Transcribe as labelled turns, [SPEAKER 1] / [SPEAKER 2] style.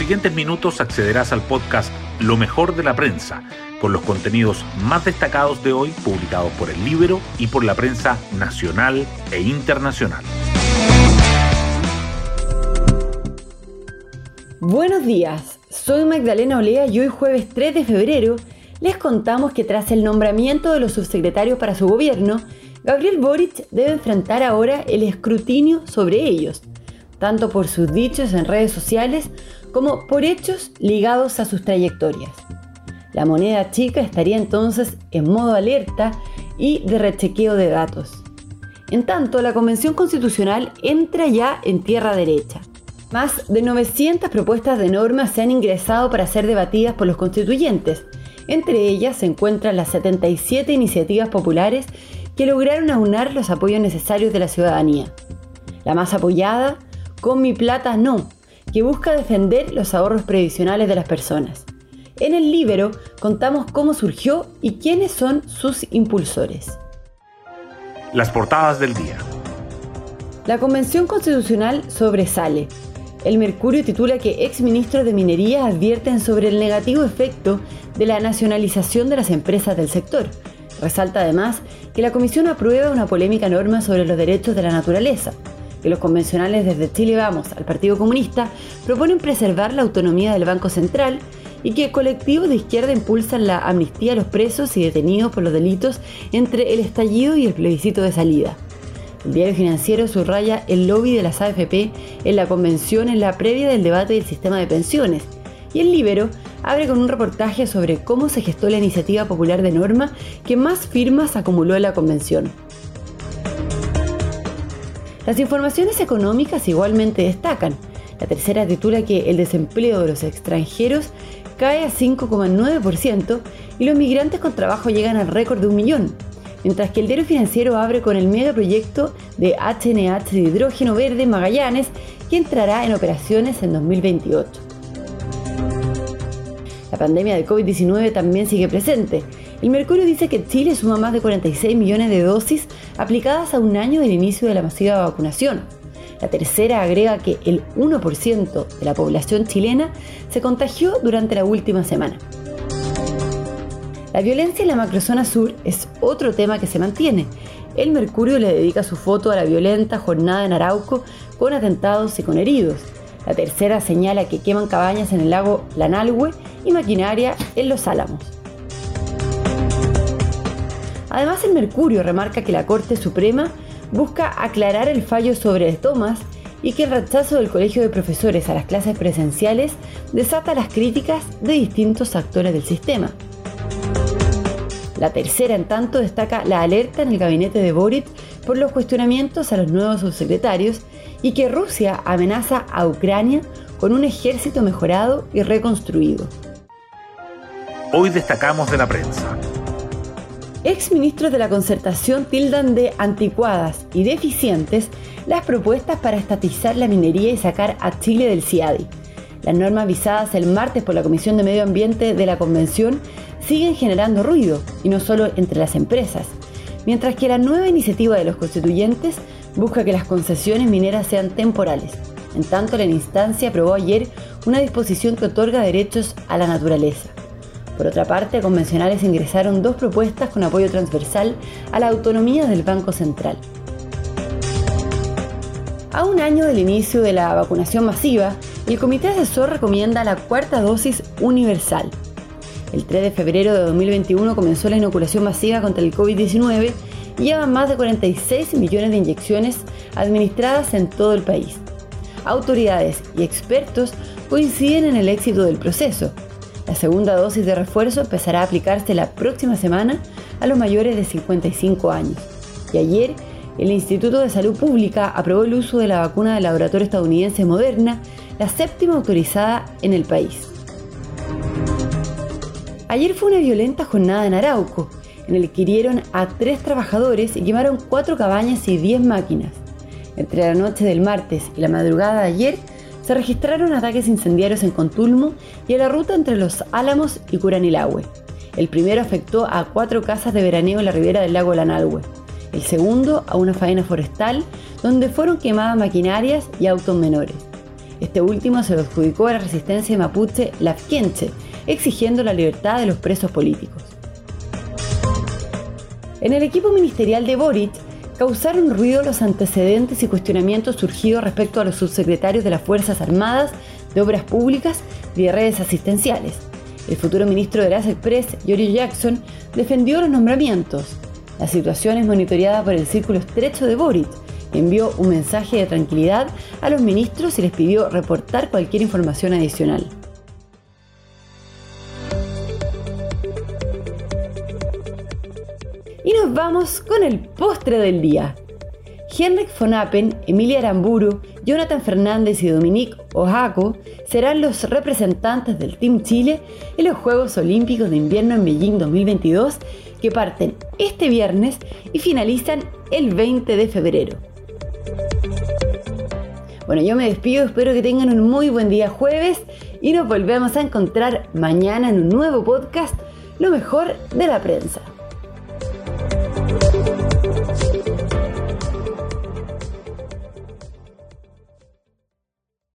[SPEAKER 1] siguientes minutos accederás al podcast Lo mejor de la prensa, con los contenidos más destacados de hoy publicados por el libro y por la prensa nacional e internacional.
[SPEAKER 2] Buenos días, soy Magdalena Olea y hoy jueves 3 de febrero les contamos que tras el nombramiento de los subsecretarios para su gobierno, Gabriel Boric debe enfrentar ahora el escrutinio sobre ellos, tanto por sus dichos en redes sociales como por hechos ligados a sus trayectorias. La moneda chica estaría entonces en modo alerta y de rechequeo de datos. En tanto, la Convención Constitucional entra ya en tierra derecha. Más de 900 propuestas de normas se han ingresado para ser debatidas por los constituyentes. Entre ellas se encuentran las 77 iniciativas populares que lograron aunar los apoyos necesarios de la ciudadanía. La más apoyada, Con mi plata no, que busca defender los ahorros previsionales de las personas. En el libro contamos cómo surgió y quiénes son sus impulsores.
[SPEAKER 1] Las portadas del día.
[SPEAKER 2] La Convención Constitucional sobresale. El Mercurio titula que exministros de Minería advierten sobre el negativo efecto de la nacionalización de las empresas del sector. Resalta además que la Comisión aprueba una polémica norma sobre los derechos de la naturaleza, que los convencionales desde Chile Vamos al Partido Comunista proponen preservar la autonomía del Banco Central y que colectivos de izquierda impulsan la amnistía a los presos y detenidos por los delitos entre el estallido y el plebiscito de salida. El diario financiero subraya el lobby de las AFP en la convención en la previa del debate del sistema de pensiones y el Libero abre con un reportaje sobre cómo se gestó la iniciativa popular de norma que más firmas acumuló en la convención. Las informaciones económicas igualmente destacan. La tercera titula que el desempleo de los extranjeros cae a 5,9% y los migrantes con trabajo llegan al récord de un millón, mientras que el diario financiero abre con el megaproyecto de HNH de hidrógeno verde Magallanes que entrará en operaciones en 2028. La pandemia de COVID-19 también sigue presente. El Mercurio dice que Chile suma más de 46 millones de dosis aplicadas a un año del inicio de la masiva vacunación. La tercera agrega que el 1% de la población chilena se contagió durante la última semana. La violencia en la macrozona sur es otro tema que se mantiene. El Mercurio le dedica su foto a la violenta jornada en Arauco con atentados y con heridos. La tercera señala que queman cabañas en el lago Lanalhue y maquinaria en Los Álamos. Además, el Mercurio remarca que la Corte Suprema busca aclarar el fallo sobre Thomas y que el rechazo del Colegio de Profesores a las clases presenciales desata las críticas de distintos actores del sistema. La tercera, en tanto, destaca la alerta en el gabinete de Boric por los cuestionamientos a los nuevos subsecretarios y que Rusia amenaza a Ucrania con un ejército mejorado y reconstruido.
[SPEAKER 1] Hoy destacamos de la prensa.
[SPEAKER 2] Ex ministros de la concertación tildan de anticuadas y deficientes las propuestas para estatizar la minería y sacar a Chile del CIADI. Las normas visadas el martes por la Comisión de Medio Ambiente de la Convención siguen generando ruido, y no solo entre las empresas, mientras que la nueva iniciativa de los constituyentes busca que las concesiones mineras sean temporales. En tanto, la instancia aprobó ayer una disposición que otorga derechos a la naturaleza. Por otra parte, convencionales ingresaron dos propuestas con apoyo transversal a la autonomía del Banco Central. A un año del inicio de la vacunación masiva, el Comité Asesor recomienda la cuarta dosis universal. El 3 de febrero de 2021 comenzó la inoculación masiva contra el COVID-19 y llevan más de 46 millones de inyecciones administradas en todo el país. Autoridades y expertos coinciden en el éxito del proceso. La segunda dosis de refuerzo empezará a aplicarse la próxima semana a los mayores de 55 años. Y ayer, el Instituto de Salud Pública aprobó el uso de la vacuna del laboratorio estadounidense Moderna, la séptima autorizada en el país. Ayer fue una violenta jornada en Arauco, en el que hirieron a tres trabajadores y quemaron cuatro cabañas y diez máquinas. Entre la noche del martes y la madrugada de ayer se registraron ataques incendiarios en Contulmo y en la ruta entre Los Álamos y Curanilahue. El primero afectó a cuatro casas de veraneo en la ribera del lago Lanalhue. El segundo a una faena forestal donde fueron quemadas maquinarias y autos menores. Este último se lo adjudicó a la resistencia mapuche Lafkenche, exigiendo la libertad de los presos políticos. En el equipo ministerial de Boric causaron ruido los antecedentes y cuestionamientos surgidos respecto a los subsecretarios de las Fuerzas Armadas, de Obras Públicas y de Redes Asistenciales. El futuro ministro de las Express, Yorio Jackson, defendió los nombramientos. La situación es monitoreada por el círculo estrecho de Boric. Envió un mensaje de tranquilidad a los ministros y les pidió reportar cualquier información adicional. Vamos con el postre del día. Henrik von Appen, Emilia Aramburu, Jonathan Fernández y Dominique Ojaco serán los representantes del Team Chile en los Juegos Olímpicos de Invierno en Beijing 2022 que parten este viernes y finalizan el 20 de febrero. Bueno, yo me despido, espero que tengan un muy buen día jueves y nos volvemos a encontrar mañana en un nuevo podcast, Lo mejor de la prensa.